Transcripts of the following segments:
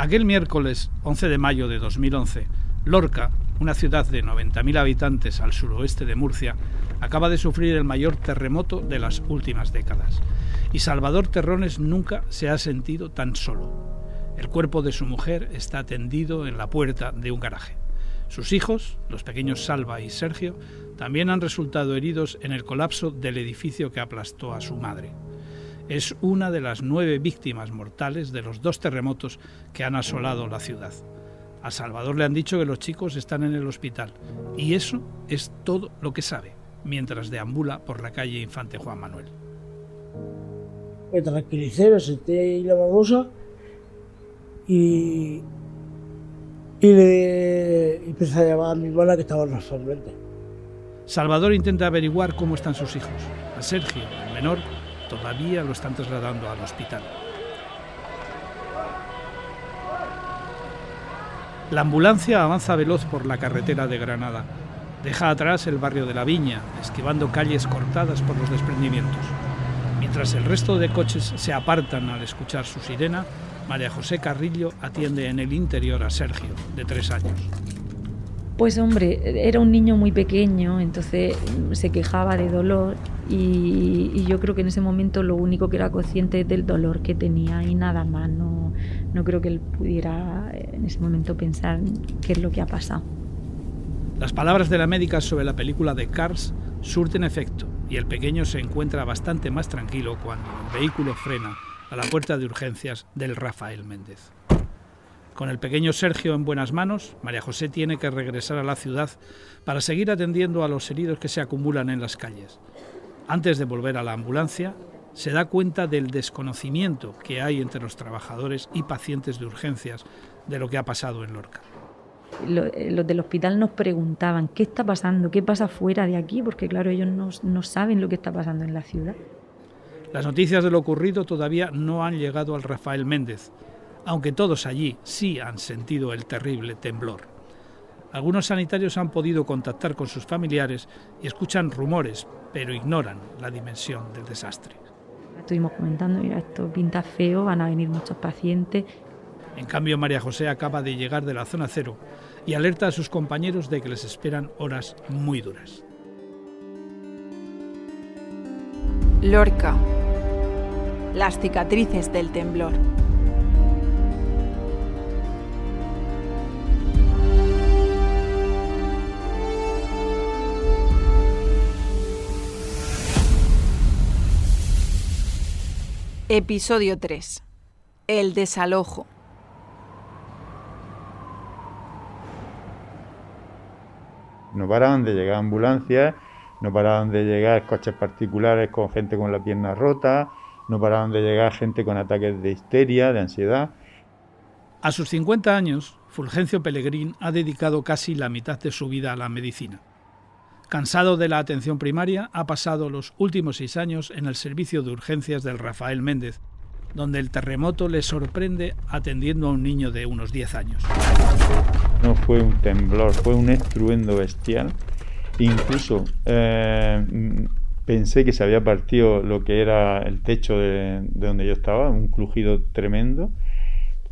Aquel miércoles 11 de mayo de 2011, Lorca, una ciudad de 90.000 habitantes al suroeste de Murcia, acaba de sufrir el mayor terremoto de las últimas décadas. Y Salvador Terrones nunca se ha sentido tan solo. El cuerpo de su mujer está tendido en la puerta de un garaje. Sus hijos, los pequeños Salva y Sergio, también han resultado heridos en el colapso del edificio que aplastó a su madre. Es una de las nueve víctimas mortales de los dos terremotos que han asolado la ciudad. A Salvador le han dicho que los chicos están en el hospital y eso es todo lo que sabe mientras deambula por la calle Infante Juan Manuel. Me tranquilicé, me senté ahí la babosa y, y le empecé a llamar a mi hermana que estaba en la Salvador intenta averiguar cómo están sus hijos. A Sergio, el menor, todavía lo están trasladando al hospital. La ambulancia avanza veloz por la carretera de Granada. Deja atrás el barrio de la Viña, esquivando calles cortadas por los desprendimientos. Mientras el resto de coches se apartan al escuchar su sirena, María José Carrillo atiende en el interior a Sergio, de tres años. Pues hombre, era un niño muy pequeño, entonces se quejaba de dolor y, yo creo que en ese momento lo único que era consciente del dolor que tenía y nada más. No, no creo que él pudiera en ese momento pensar qué es lo que ha pasado. Las palabras de la médica sobre la película de Cars surten efecto y el pequeño se encuentra bastante más tranquilo cuando el vehículo frena a la puerta de urgencias del Rafael Méndez. Con el pequeño Sergio en buenas manos, María José tiene que regresar a la ciudad para seguir atendiendo a los heridos que se acumulan en las calles. Antes de volver a la ambulancia, se da cuenta del desconocimiento que hay entre los trabajadores y pacientes de urgencias de lo que ha pasado en Lorca. Eh, los del hospital nos preguntaban qué está pasando, qué pasa fuera de aquí, porque claro, ellos no, no saben lo que está pasando en la ciudad. Las noticias de lo ocurrido todavía no han llegado al Rafael Méndez, aunque todos allí sí han sentido el terrible temblor. Algunos sanitarios han podido contactar con sus familiares y escuchan rumores, pero ignoran la dimensión del desastre. Estuvimos comentando, mira, esto pinta feo, van a venir muchos pacientes. En cambio, María José acaba de llegar de la zona cero y alerta a sus compañeros de que les esperan horas muy duras. Lorca. Las cicatrices del temblor. Episodio 3. El desalojo. No paraban de llegar ambulancias, no paraban de llegar coches particulares con gente con la pierna rota, no paraban de llegar gente con ataques de histeria, de ansiedad. A sus 50 años, Fulgencio Pellegrín ha dedicado casi la mitad de su vida a la medicina. Cansado de la atención primaria, ha pasado los últimos seis años en el servicio de urgencias del Rafael Méndez, donde el terremoto le sorprende atendiendo a un niño de unos 10 años. No fue un temblor, fue un estruendo bestial. Incluso eh, pensé que se había partido lo que era el techo de, de, donde yo estaba, un crujido tremendo,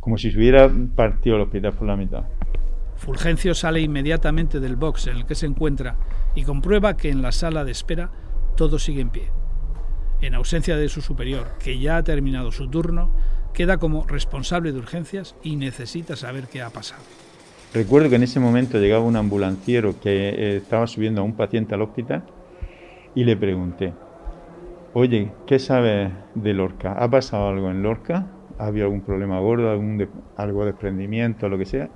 como si se hubiera partido el hospital por la mitad. Fulgencio sale inmediatamente del box en el que se encuentra y comprueba que en la sala de espera todo sigue en pie. En ausencia de su superior, que ya ha terminado su turno, queda como responsable de urgencias y necesita saber qué ha pasado. Recuerdo que en ese momento llegaba un ambulanciero que eh, estaba subiendo a un paciente al hospital y le pregunté, oye, ¿qué sabes de Lorca? ¿Ha pasado algo en Lorca? ¿Ha habido algún problema gordo, algún algo de desprendimiento, lo que sea?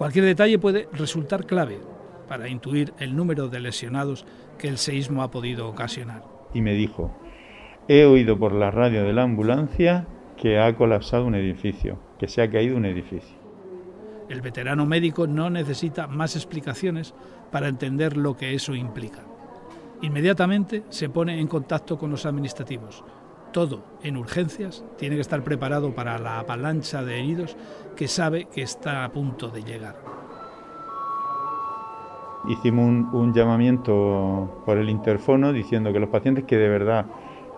Cualquier detalle puede resultar clave para intuir el número de lesionados que el seísmo ha podido ocasionar. Y me dijo, he oído por la radio de la ambulancia que ha colapsado un edificio, que se ha caído un edificio. El veterano médico no necesita más explicaciones para entender lo que eso implica. Inmediatamente se pone en contacto con los administrativos, todo en urgencias tiene que estar preparado para la avalancha de heridos que sabe que está a punto de llegar. Hicimos un, llamamiento por el interfono diciendo que los pacientes que de verdad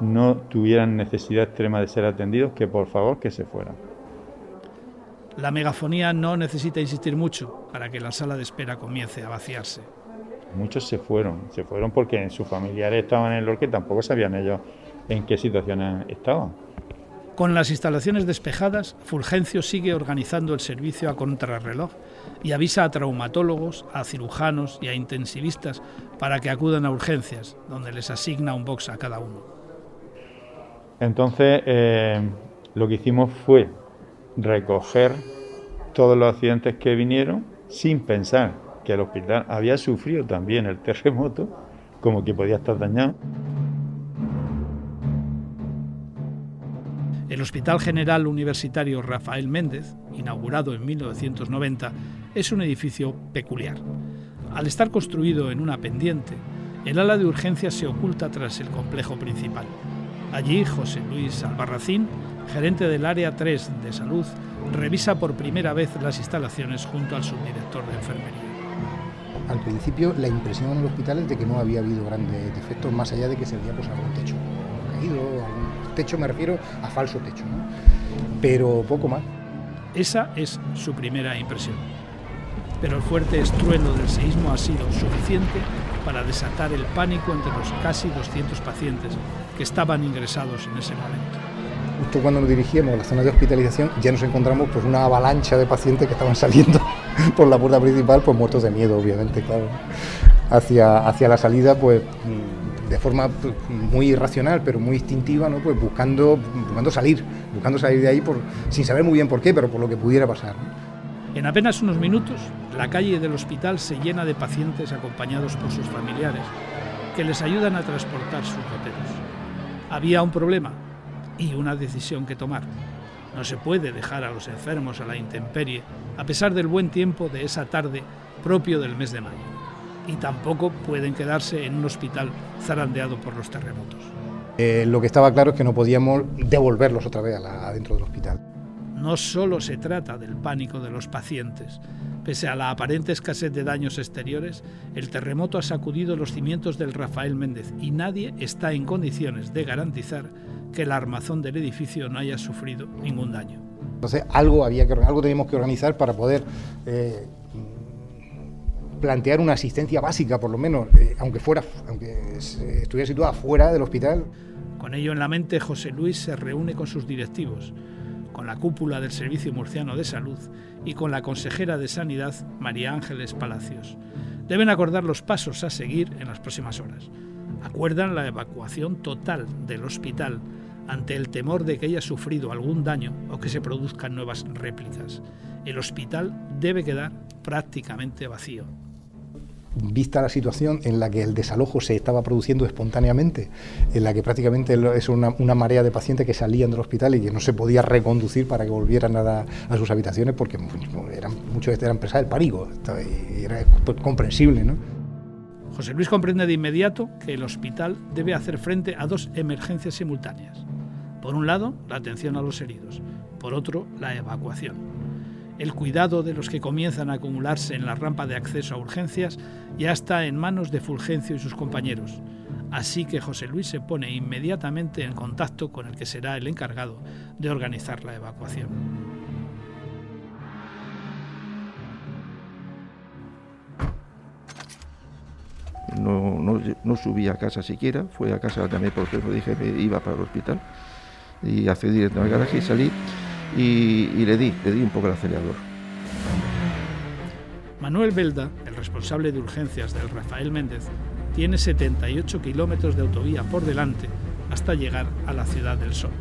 no tuvieran necesidad extrema de ser atendidos, que por favor que se fueran. La megafonía no necesita insistir mucho para que la sala de espera comience a vaciarse. Muchos se fueron, se fueron porque sus familiares estaban en el y tampoco sabían ellos en qué situaciones estaban. Con las instalaciones despejadas, Fulgencio sigue organizando el servicio a contrarreloj y avisa a traumatólogos, a cirujanos y a intensivistas para que acudan a urgencias, donde les asigna un box a cada uno. Entonces, eh, lo que hicimos fue recoger todos los accidentes que vinieron sin pensar que el hospital había sufrido también el terremoto, como que podía estar dañado. El Hospital General Universitario Rafael Méndez, inaugurado en 1990, es un edificio peculiar. Al estar construido en una pendiente, el ala de urgencias se oculta tras el complejo principal. Allí, José Luis Albarracín, gerente del Área 3 de Salud, revisa por primera vez las instalaciones junto al subdirector de enfermería. Al principio, la impresión en el hospital es de que no había habido grandes defectos, más allá de que se había pues, algún techo caído, algún techo me refiero a falso techo, ¿no? pero poco más. Esa es su primera impresión. Pero el fuerte estruendo del seísmo ha sido suficiente para desatar el pánico entre los casi 200 pacientes que estaban ingresados en ese momento. Justo cuando nos dirigíamos a la zona de hospitalización ya nos encontramos pues una avalancha de pacientes que estaban saliendo por la puerta principal, pues muertos de miedo, obviamente, claro. Hacia, hacia la salida, pues de forma pues, muy irracional, pero muy instintiva, ¿no? pues buscando, buscando salir, buscando salir de ahí por, sin saber muy bien por qué, pero por lo que pudiera pasar. En apenas unos minutos, la calle del hospital se llena de pacientes acompañados por sus familiares, que les ayudan a transportar sus goteros. Había un problema y una decisión que tomar. No se puede dejar a los enfermos a la intemperie, a pesar del buen tiempo de esa tarde propio del mes de mayo y tampoco pueden quedarse en un hospital zarandeado por los terremotos. Eh, lo que estaba claro es que no podíamos devolverlos otra vez adentro del hospital. No solo se trata del pánico de los pacientes. Pese a la aparente escasez de daños exteriores, el terremoto ha sacudido los cimientos del Rafael Méndez y nadie está en condiciones de garantizar que el armazón del edificio no haya sufrido ningún daño. Entonces algo, había que, algo teníamos que organizar para poder eh, plantear una asistencia básica, por lo menos, eh, aunque, fuera, aunque estuviera situada fuera del hospital. Con ello en la mente, José Luis se reúne con sus directivos, con la cúpula del Servicio Murciano de Salud y con la consejera de Sanidad, María Ángeles Palacios. Deben acordar los pasos a seguir en las próximas horas. Acuerdan la evacuación total del hospital ante el temor de que haya sufrido algún daño o que se produzcan nuevas réplicas. El hospital debe quedar prácticamente vacío vista la situación en la que el desalojo se estaba produciendo espontáneamente, en la que prácticamente es una, marea de pacientes que salían del hospital y que no se podía reconducir para que volvieran a, sus habitaciones porque eran, muchos eran presas del pánico y era comprensible. ¿no? José Luis comprende de inmediato que el hospital debe hacer frente a dos emergencias simultáneas. Por un lado, la atención a los heridos, por otro, la evacuación el cuidado de los que comienzan a acumularse en la rampa de acceso a urgencias ya está en manos de Fulgencio y sus compañeros. Así que José Luis se pone inmediatamente en contacto con el que será el encargado de organizar la evacuación. No, no, subí a casa siquiera, fue a casa también porque me dije que iba para el hospital y accedí al garaje y salí y, le di, le di un poco el acelerador. Manuel Belda, el responsable de urgencias del Rafael Méndez, tiene 78 kilómetros de autovía por delante hasta llegar a la Ciudad del Sol.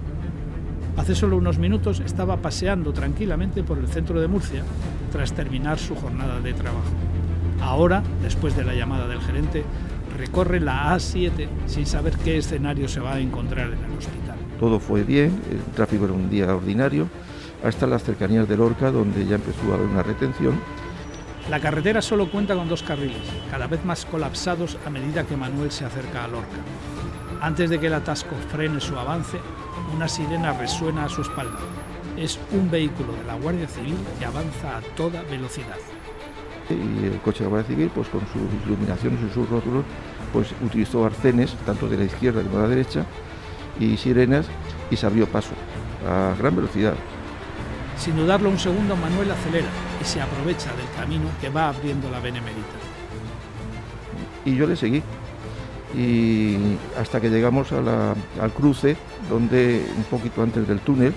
Hace solo unos minutos estaba paseando tranquilamente por el centro de Murcia tras terminar su jornada de trabajo. Ahora, después de la llamada del gerente, recorre la A7 sin saber qué escenario se va a encontrar en el hospital. Todo fue bien, el tráfico era un día ordinario, hasta las cercanías de Lorca, donde ya empezó a haber una retención. La carretera solo cuenta con dos carriles, cada vez más colapsados a medida que Manuel se acerca a Lorca. Antes de que el atasco frene su avance, una sirena resuena a su espalda. Es un vehículo de la Guardia Civil que avanza a toda velocidad. Y el coche de la Guardia Civil, pues con sus iluminaciones y sus rótulos, pues utilizó arcenes, tanto de la izquierda como de la derecha, y sirenas, y se abrió paso a gran velocidad Sin dudarlo un segundo, Manuel acelera y se aprovecha del camino que va abriendo la Benemérita. Y yo le seguí. Y hasta que llegamos al cruce, donde un poquito antes del túnel,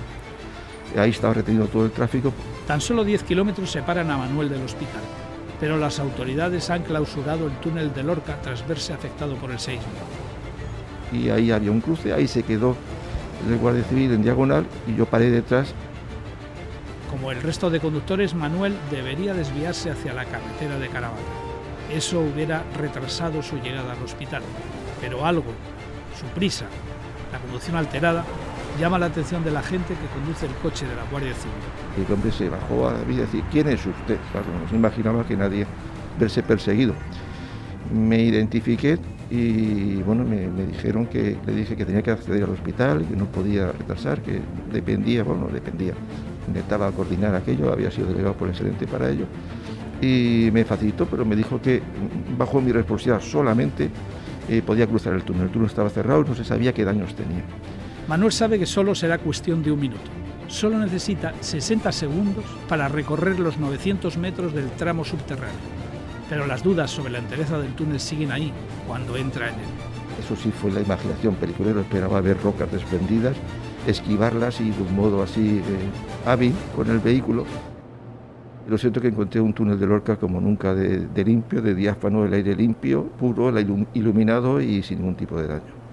ahí estaba retenido todo el tráfico. Tan solo 10 kilómetros separan a Manuel del hospital, pero las autoridades han clausurado el túnel de Lorca tras verse afectado por el seísmo. Y ahí había un cruce, ahí se quedó el guardia civil en diagonal y yo paré detrás como el resto de conductores, Manuel debería desviarse hacia la carretera de Caravaca. Eso hubiera retrasado su llegada al hospital, pero algo, su prisa, la conducción alterada, llama la atención de la gente que conduce el coche de la Guardia Civil. El hombre se bajó a mí y decir, ¿quién es usted? Claro, no se imaginaba que nadie verse perseguido. Me identifiqué y bueno, me, me, dijeron que le dije que tenía que acceder al hospital, que no podía retrasar, que dependía, bueno, dependía intentaba coordinar aquello, había sido delegado por el excelente para ello, y me facilitó, pero me dijo que bajo mi responsabilidad solamente eh, podía cruzar el túnel. El túnel estaba cerrado y no se sabía qué daños tenía. Manuel sabe que solo será cuestión de un minuto. Solo necesita 60 segundos para recorrer los 900 metros del tramo subterráneo. Pero las dudas sobre la entereza del túnel siguen ahí cuando entra en él. Eso sí fue la imaginación peliculera, esperaba ver rocas desprendidas esquivarlas y de un modo así eh, hábil con el vehículo. Lo siento que encontré un túnel de Lorca como nunca, de, limpio, de diáfano, el aire limpio, puro, iluminado y sin ningún tipo de daño.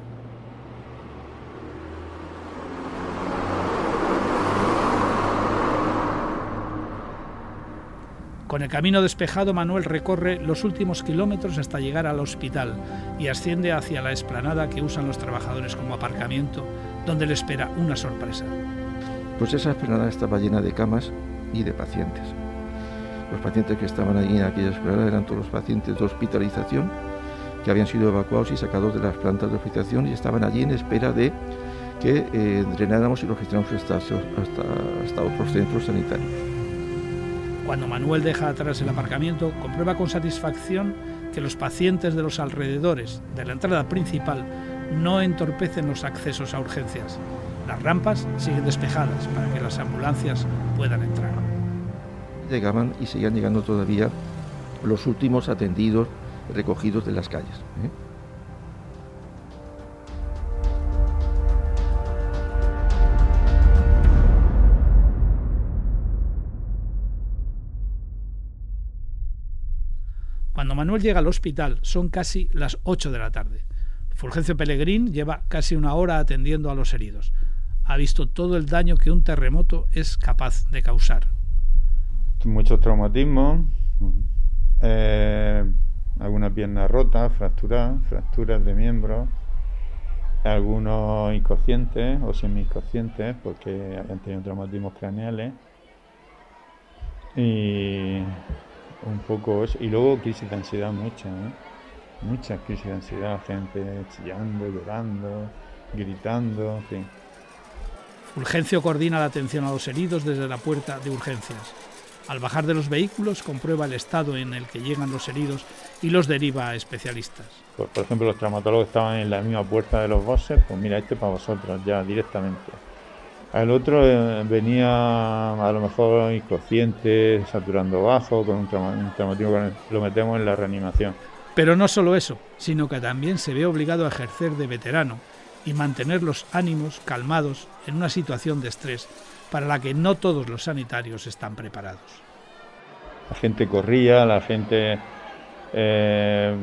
Con el camino despejado, Manuel recorre los últimos kilómetros hasta llegar al hospital y asciende hacia la explanada que usan los trabajadores como aparcamiento donde le espera una sorpresa. Pues esa esplanada estaba llena de camas y de pacientes. Los pacientes que estaban allí en aquella esplanada eran todos los pacientes de hospitalización que habían sido evacuados y sacados de las plantas de hospitalización y estaban allí en espera de que eh, drenáramos y los hasta, hasta otros centros sanitarios. Cuando Manuel deja atrás el aparcamiento, comprueba con satisfacción que los pacientes de los alrededores de la entrada principal no entorpecen los accesos a urgencias. Las rampas siguen despejadas para que las ambulancias puedan entrar. Llegaban y seguían llegando todavía los últimos atendidos recogidos de las calles. ¿eh? Cuando Manuel llega al hospital son casi las 8 de la tarde. Fulgencio Pellegrín lleva casi una hora atendiendo a los heridos. Ha visto todo el daño que un terremoto es capaz de causar. Muchos traumatismos, eh, alguna pierna rota, fracturas, fracturas de miembros, algunos inconscientes o semi-inconscientes porque han tenido traumatismos craneales un poco eso. Y luego crisis de ansiedad mucha. ¿eh? muchas crisis de ansiedad, gente chillando, llorando, gritando, en fin. Fulgencio coordina la atención a los heridos desde la puerta de urgencias. Al bajar de los vehículos comprueba el estado en el que llegan los heridos y los deriva a especialistas. Por, ejemplo, los traumatólogos estaban en la misma puerta de los bosses, pues mira, este para vosotros ya directamente. Al otro eh, venía a lo mejor inconsciente, saturando bajo, con un, traumatismo, lo metemos en la reanimación. Pero no solo eso, sino que también se ve obligado a ejercer de veterano y mantener los ánimos calmados en una situación de estrés para la que no todos los sanitarios están preparados. La gente corría, la gente eh,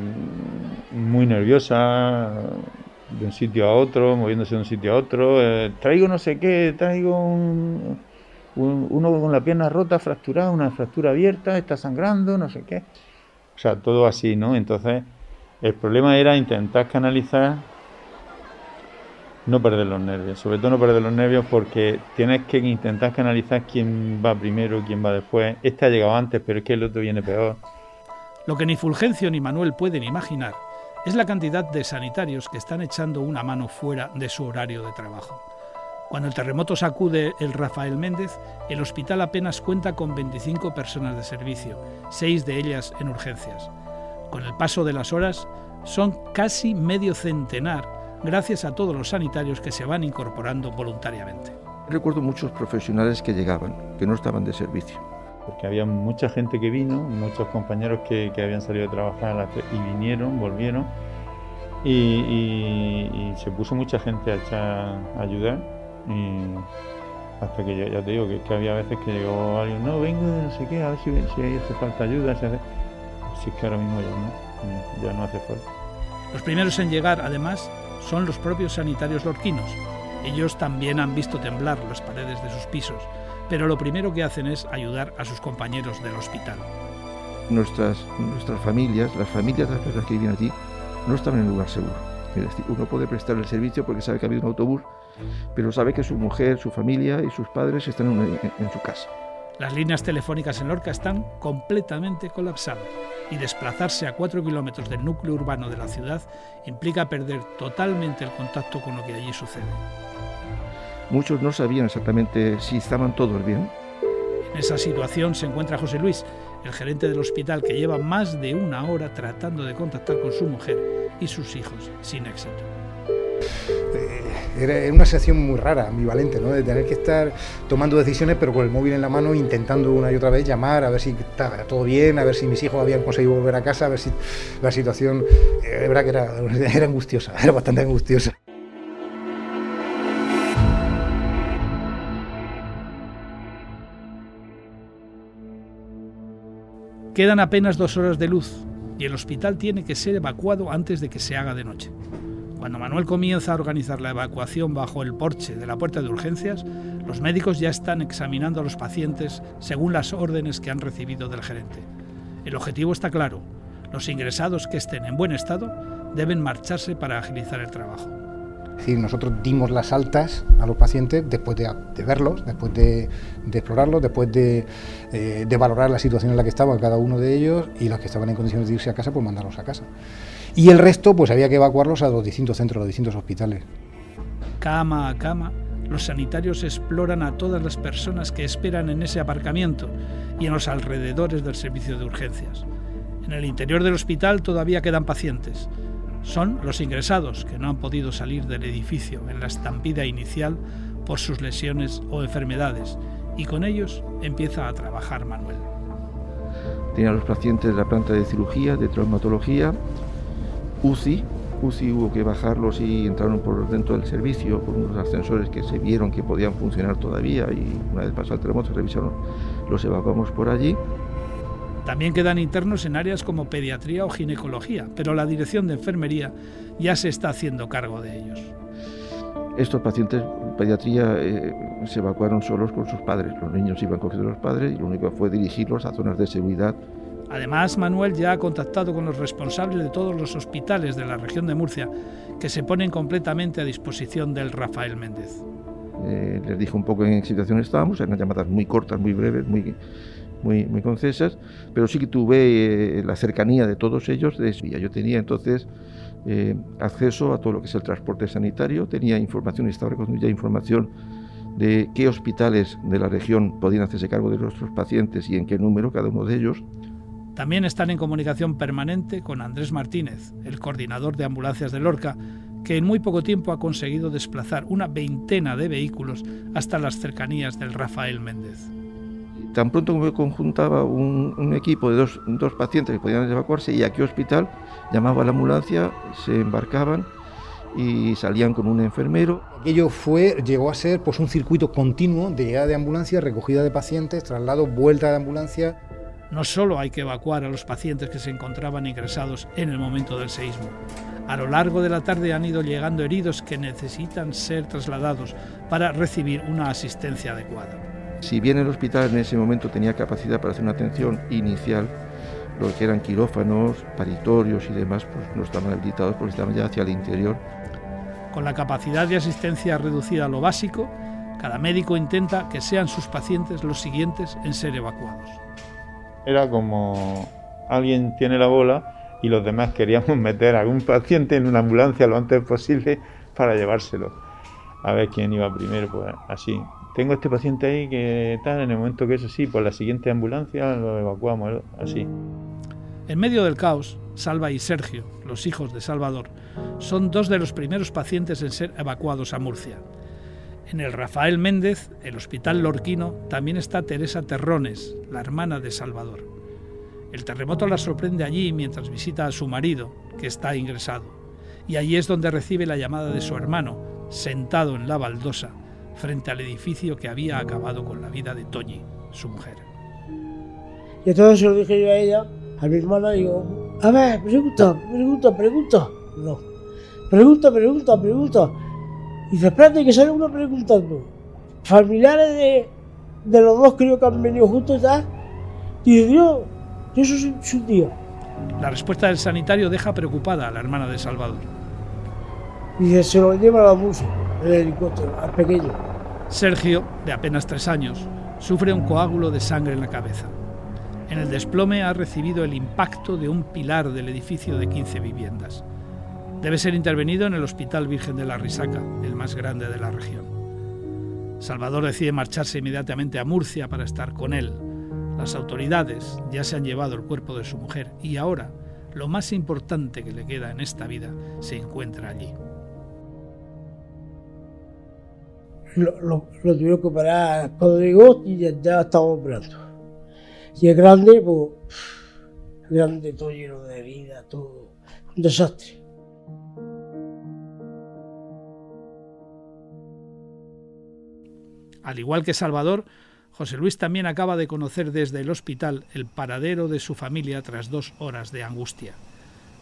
muy nerviosa de un sitio a otro, moviéndose de un sitio a otro. Eh, traigo no sé qué, traigo uno con la pierna rota, fracturada, una fractura abierta, está sangrando, no sé qué. O sea, todo así, ¿no? Entonces, el problema era intentar canalizar, no perder los nervios, sobre todo no perder los nervios porque tienes que intentar canalizar quién va primero, quién va después. Este ha llegado antes, pero es que el otro viene peor. Lo que ni Fulgencio ni Manuel pueden imaginar es la cantidad de sanitarios que están echando una mano fuera de su horario de trabajo. Cuando el terremoto sacude el Rafael Méndez, el hospital apenas cuenta con 25 personas de servicio, seis de ellas en urgencias. Con el paso de las horas, son casi medio centenar, gracias a todos los sanitarios que se van incorporando voluntariamente. Recuerdo muchos profesionales que llegaban, que no estaban de servicio. Porque había mucha gente que vino, muchos compañeros que, que habían salido de trabajar y vinieron, volvieron, y, y, y, se puso mucha gente a echar a ayudar. Y hasta que ya, ya te digo que, que, había veces que llegó alguien, no, vengo de no sé qué, a ver si, si hace falta ayuda. Si, hace... si es que ahora mismo ya no, ya no hace falta. Los primeros en llegar, además, son los propios sanitarios lorquinos. Ellos también han visto temblar las paredes de sus pisos, pero lo primero que hacen es ayudar a sus compañeros del hospital. Nuestras, nuestras familias, las familias de las personas que viven aquí, no están en un lugar seguro. Es decir, uno puede prestar el servicio porque sabe que ha habido un autobús, pero sabe que su mujer, su familia y sus padres están en, su casa. Las líneas telefónicas en Lorca están completamente colapsadas y desplazarse a cuatro kilómetros del núcleo urbano de la ciudad implica perder totalmente el contacto con lo que allí sucede. Muchos no sabían exactamente si estaban todos bien. En esa situación se encuentra José Luis, el gerente del hospital que lleva más de una hora tratando de contactar con su mujer y sus hijos sin éxito. Era una sensación muy rara, ambivalente, ¿no? de tener que estar tomando decisiones pero con el móvil en la mano intentando una y otra vez llamar a ver si estaba todo bien, a ver si mis hijos habían conseguido volver a casa, a ver si la situación, eh, es verdad que era, era angustiosa, era bastante angustiosa. Quedan apenas dos horas de luz y el hospital tiene que ser evacuado antes de que se haga de noche. Cuando Manuel comienza a organizar la evacuación bajo el porche de la puerta de urgencias, los médicos ya están examinando a los pacientes según las órdenes que han recibido del gerente. El objetivo está claro. Los ingresados que estén en buen estado deben marcharse para agilizar el trabajo. Decir, nosotros dimos las altas a los pacientes después de, verlos, después de, explorarlos, después de, eh, de, valorar la situación en la que estaban cada uno de ellos y los que estaban en condiciones de irse a casa, pues mandarlos a casa. Y el resto, pues había que evacuarlos a los distintos centros, a los distintos hospitales. Cama a cama, los sanitarios exploran a todas las personas que esperan en ese aparcamiento y en los alrededores del servicio de urgencias. En el interior del hospital todavía quedan pacientes. Son los ingresados que no han podido salir del edificio en la estampida inicial por sus lesiones o enfermedades y con ellos empieza a trabajar Manuel. Tenía a los pacientes de la planta de cirugía, de traumatología, UCI. UCI hubo que bajarlos y entraron por dentro del servicio por unos ascensores que se vieron que podían funcionar todavía y una vez pasado el terremoto revisaron, los evacuamos por allí. También quedan internos en áreas como pediatría o ginecología, pero la dirección de enfermería ya se está haciendo cargo de ellos. Estos pacientes pediatría eh, se evacuaron solos con sus padres. Los niños iban cogiendo a los padres y lo único fue dirigirlos a zonas de seguridad Además, Manuel ya ha contactado con los responsables de todos los hospitales de la región de Murcia, que se ponen completamente a disposición del Rafael Méndez. Eh, les dije un poco en qué situación estábamos, eran llamadas muy cortas, muy breves, muy, muy, muy concisas, pero sí que tuve eh, la cercanía de todos ellos. De, yo tenía entonces eh, acceso a todo lo que es el transporte sanitario, tenía información, estaba ya información de qué hospitales de la región podían hacerse cargo de nuestros pacientes y en qué número cada uno de ellos. También están en comunicación permanente con Andrés Martínez, el coordinador de ambulancias de Lorca, que en muy poco tiempo ha conseguido desplazar una veintena de vehículos hasta las cercanías del Rafael Méndez. Tan pronto como conjuntaba un, un equipo de dos, dos, pacientes que podían evacuarse y a qué hospital, llamaba a la ambulancia, se embarcaban y salían con un enfermero. Aquello fue, llegó a ser pues, un circuito continuo de llegada de ambulancia, recogida de pacientes, traslado, vuelta de ambulancia, no solo hay que evacuar a los pacientes que se encontraban ingresados en el momento del seísmo. A lo largo de la tarde han ido llegando heridos que necesitan ser trasladados para recibir una asistencia adecuada. Si bien el hospital en ese momento tenía capacidad para hacer una atención inicial, lo que eran quirófanos, paritorios y demás, pues no estaban habilitados porque estaban ya hacia el interior. Con la capacidad de asistencia reducida a lo básico, cada médico intenta que sean sus pacientes los siguientes en ser evacuados era como alguien tiene la bola y los demás queríamos meter a algún paciente en una ambulancia lo antes posible para llevárselo. A ver quién iba primero, pues así. Tengo este paciente ahí que tal, en el momento que es así, por la siguiente ambulancia lo evacuamos, así. En medio del caos, Salva y Sergio, los hijos de Salvador, son dos de los primeros pacientes en ser evacuados a Murcia. En el Rafael Méndez, el hospital lorquino, también está Teresa Terrones, la hermana de Salvador. El terremoto la sorprende allí mientras visita a su marido, que está ingresado, y allí es donde recibe la llamada de su hermano, sentado en la baldosa, frente al edificio que había acabado con la vida de Toñi, su mujer. Y entonces se lo dije yo a ella, a mi hermana, digo, a ver, pregunta, pregunta, pregunta. No. Pregunta, pregunta, pregunta. Y dice, espérate que sale uno preguntando. Familiares de, de los dos creo que han venido juntos ya. Y dice, yo, yo soy su, tío. La respuesta del sanitario deja preocupada a la hermana de Salvador. Y dice, se lo lleva la música, el helicóptero, al pequeño. Sergio, de apenas tres años, sufre un coágulo de sangre en la cabeza. En el desplome ha recibido el impacto de un pilar del edificio de 15 viviendas. Debe ser intervenido en el Hospital Virgen de la Risaca, el más grande de la región. Salvador decide marcharse inmediatamente a Murcia para estar con él. Las autoridades ya se han llevado el cuerpo de su mujer y ahora lo más importante que le queda en esta vida se encuentra allí. Lo, lo, lo tuvieron que operar cuando llegó y ya, ya estaba operando. Y el grande, pues, grande todo lleno de heridas, todo, un desastre. Al igual que Salvador, José Luis también acaba de conocer desde el hospital el paradero de su familia tras dos horas de angustia.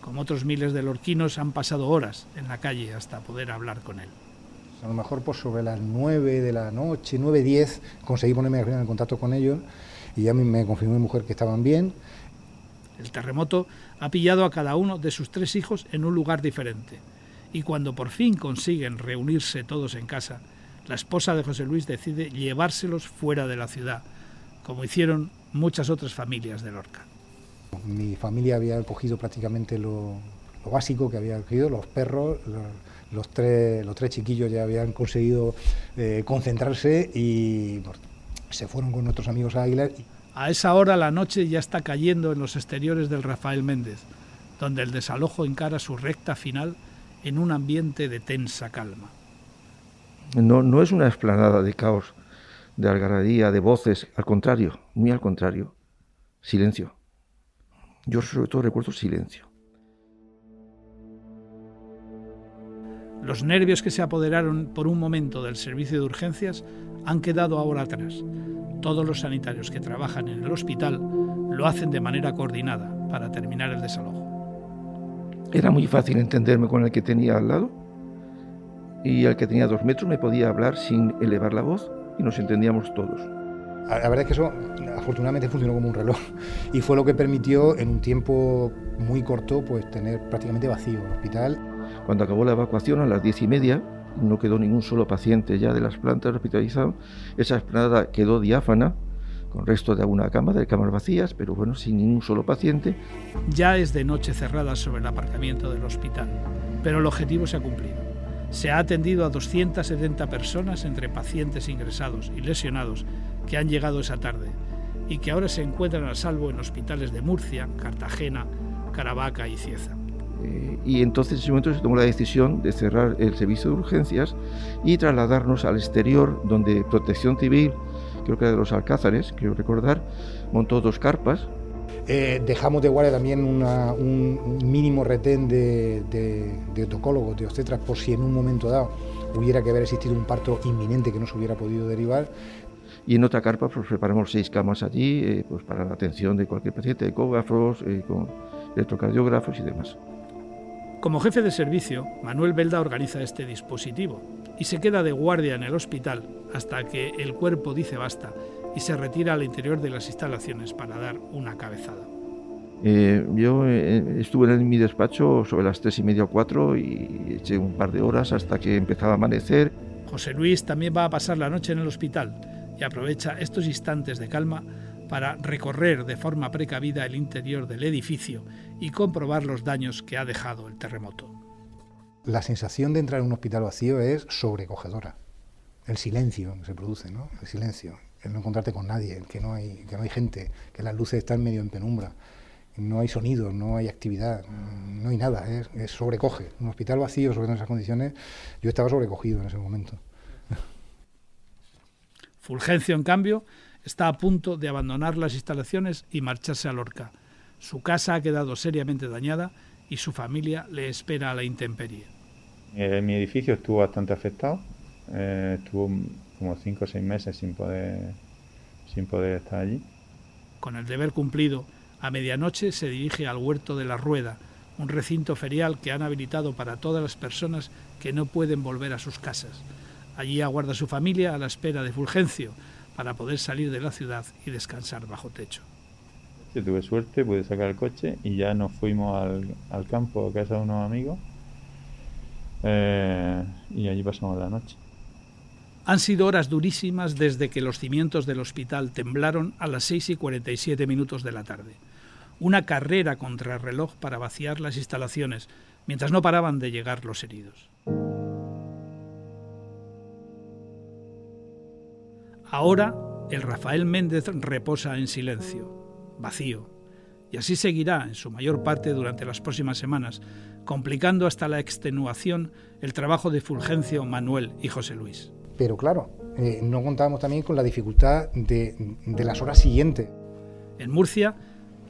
Como otros miles de lorquinos han pasado horas en la calle hasta poder hablar con él. A lo mejor pues sobre las 9 de la noche, 9, 10, conseguí ponerme en contacto con ellos y ya me confirmó mi mujer que estaban bien. El terremoto ha pillado a cada uno de sus tres hijos en un lugar diferente. Y cuando por fin consiguen reunirse todos en casa, la esposa de José Luis decide llevárselos fuera de la ciudad, como hicieron muchas otras familias de Lorca. Mi familia había cogido prácticamente lo, lo básico que había cogido, los perros, los, los, tres, los tres chiquillos ya habían conseguido eh, concentrarse y se fueron con nuestros amigos a Águilas. A esa hora la noche ya está cayendo en los exteriores del Rafael Méndez, donde el desalojo encara su recta final en un ambiente de tensa calma. No, no es una explanada de caos, de algarabía, de voces, al contrario, muy al contrario, silencio. Yo sobre todo recuerdo silencio. Los nervios que se apoderaron por un momento del servicio de urgencias han quedado ahora atrás. Todos los sanitarios que trabajan en el hospital lo hacen de manera coordinada para terminar el desalojo. Era muy fácil entenderme con el que tenía al lado y el que tenía dos metros me podía hablar sin elevar la voz y nos entendíamos todos. La verdad es que eso afortunadamente funcionó como un reloj y fue lo que permitió en un tiempo muy corto pues tener prácticamente vacío el hospital. Cuando acabó la evacuación a las diez y media no quedó ningún solo paciente ya de las plantas hospitalizado. Esa esplanada quedó diáfana, con restos de alguna cama, de camas vacías, pero bueno, sin ningún solo paciente. Ya es de noche cerrada sobre el aparcamiento del hospital, pero el objetivo se ha cumplido. Se ha atendido a 270 personas entre pacientes ingresados y lesionados que han llegado esa tarde y que ahora se encuentran a salvo en hospitales de Murcia, Cartagena, Caravaca y Cieza. Eh, y entonces en ese momento se tomó la decisión de cerrar el servicio de urgencias y trasladarnos al exterior, donde Protección Civil, creo que era de los Alcázares, quiero recordar, montó dos carpas. Eh, dejamos de guardia también una, un mínimo retén de, de, de otocólogos, de obstetras, por si en un momento dado hubiera que haber existido un parto inminente que no se hubiera podido derivar. Y en otra carpa pues, preparamos seis camas allí eh, pues, para la atención de cualquier paciente, ecógrafos, eh, con electrocardiógrafos y demás. Como jefe de servicio, Manuel Belda organiza este dispositivo y se queda de guardia en el hospital hasta que el cuerpo dice basta y se retira al interior de las instalaciones para dar una cabezada. Eh, yo eh, estuve en mi despacho sobre las tres y media o cuatro y eché un par de horas hasta que empezaba a amanecer. José Luis también va a pasar la noche en el hospital y aprovecha estos instantes de calma para recorrer de forma precavida el interior del edificio y comprobar los daños que ha dejado el terremoto. La sensación de entrar en un hospital vacío es sobrecogedora. El silencio que se produce, ¿no? El silencio, el no encontrarte con nadie, el que no hay, que no hay gente, que las luces están medio en penumbra, no hay sonido, no hay actividad, no hay nada, es, es sobrecoge. Un hospital vacío, sobre todo en esas condiciones, yo estaba sobrecogido en ese momento. Fulgencio, en cambio, está a punto de abandonar las instalaciones y marcharse a Lorca. Su casa ha quedado seriamente dañada y su familia le espera a la intemperie. Eh, mi edificio estuvo bastante afectado, eh, estuvo como cinco o seis meses sin poder, sin poder estar allí. Con el deber cumplido, a medianoche se dirige al Huerto de la Rueda, un recinto ferial que han habilitado para todas las personas que no pueden volver a sus casas. Allí aguarda su familia a la espera de Fulgencio para poder salir de la ciudad y descansar bajo techo. Yo tuve suerte, pude sacar el coche y ya nos fuimos al, al campo a casa de unos amigos eh, y allí pasamos la noche. Han sido horas durísimas desde que los cimientos del hospital temblaron a las 6 y 47 minutos de la tarde. Una carrera contra el reloj para vaciar las instalaciones, mientras no paraban de llegar los heridos. Ahora el Rafael Méndez reposa en silencio, vacío, y así seguirá en su mayor parte durante las próximas semanas, complicando hasta la extenuación el trabajo de Fulgencio, Manuel y José Luis. Pero claro, eh, no contábamos también con la dificultad de, de las horas siguientes. En Murcia,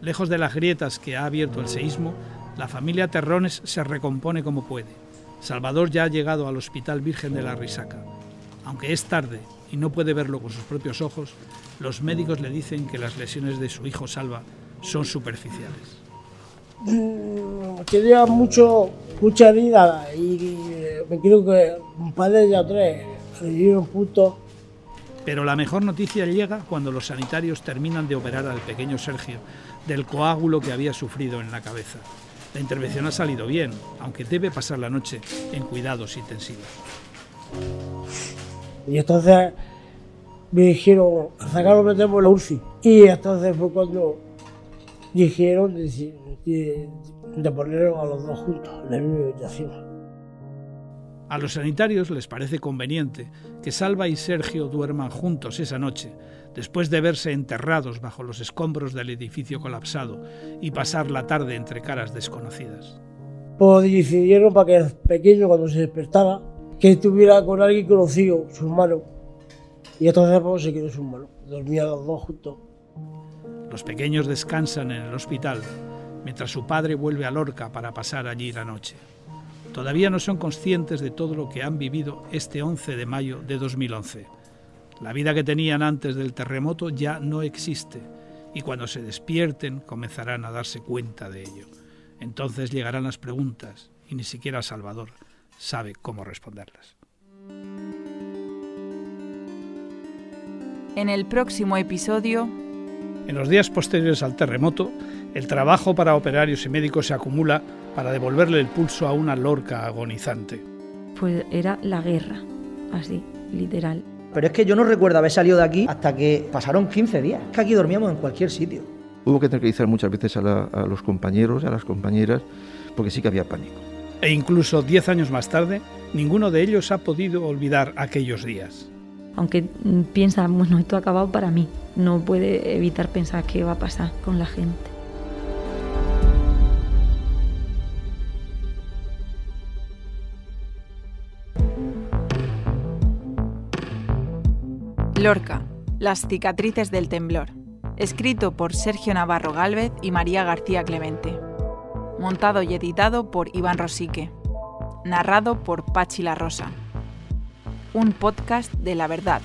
lejos de las grietas que ha abierto el seísmo, la familia Terrones se recompone como puede. Salvador ya ha llegado al Hospital Virgen de la Risaca. Aunque es tarde y no puede verlo con sus propios ojos, los médicos le dicen que las lesiones de su hijo Salva son superficiales. Mm, Tenía mucho, mucha herida y me creo que un ellas o tres le dieron punto. Pero la mejor noticia llega cuando los sanitarios terminan de operar al pequeño Sergio del coágulo que había sufrido en la cabeza. La intervención ha salido bien, aunque debe pasar la noche en cuidados intensivos. Y entonces me dijeron, a sacarlo metemos la UCI. Y entonces fue cuando dijeron de, de, de a los dos juntos en la misma habitación. A los sanitarios les parece conveniente que Salva y Sergio duerman juntos esa noche, después de verse enterrados bajo los escombros del edificio colapsado y pasar la tarde entre caras desconocidas. Pues decidieron para que el pequeño cuando se despertara, que estuviera con alguien conocido, su hermano. Y entonces pues, se quedó su hermano. Dormían los dos juntos. Los pequeños descansan en el hospital, mientras su padre vuelve a Lorca para pasar allí la noche. Todavía no son conscientes de todo lo que han vivido este 11 de mayo de 2011. La vida que tenían antes del terremoto ya no existe y cuando se despierten comenzarán a darse cuenta de ello. Entonces llegarán las preguntas y ni siquiera Salvador sabe cómo responderlas. En el próximo episodio, En los días posteriores al terremoto, el trabajo para operarios y médicos se acumula para devolverle el pulso a una Lorca agonizante. Pues era la guerra, así, literal. Pero es que yo no recuerdo haber salido de aquí hasta que pasaron 15 días. Es que aquí dormíamos en cualquier sitio. Hubo que tranquilizar muchas veces a, la- a los compañeros, a las compañeras, porque sí que había pánico. E incluso diez años más tarde, ninguno de ellos ha podido olvidar aquellos días. Aunque piensa, bueno, esto ha acabado para mí. No puede evitar pensar qué va a pasar con la gente. Lorca, las cicatrices del temblor. Escrito por Sergio Navarro Gálvez y María García Clemente. Montado y editado por Iván Rosique. Narrado por Pachi La Rosa. Un podcast de la verdad,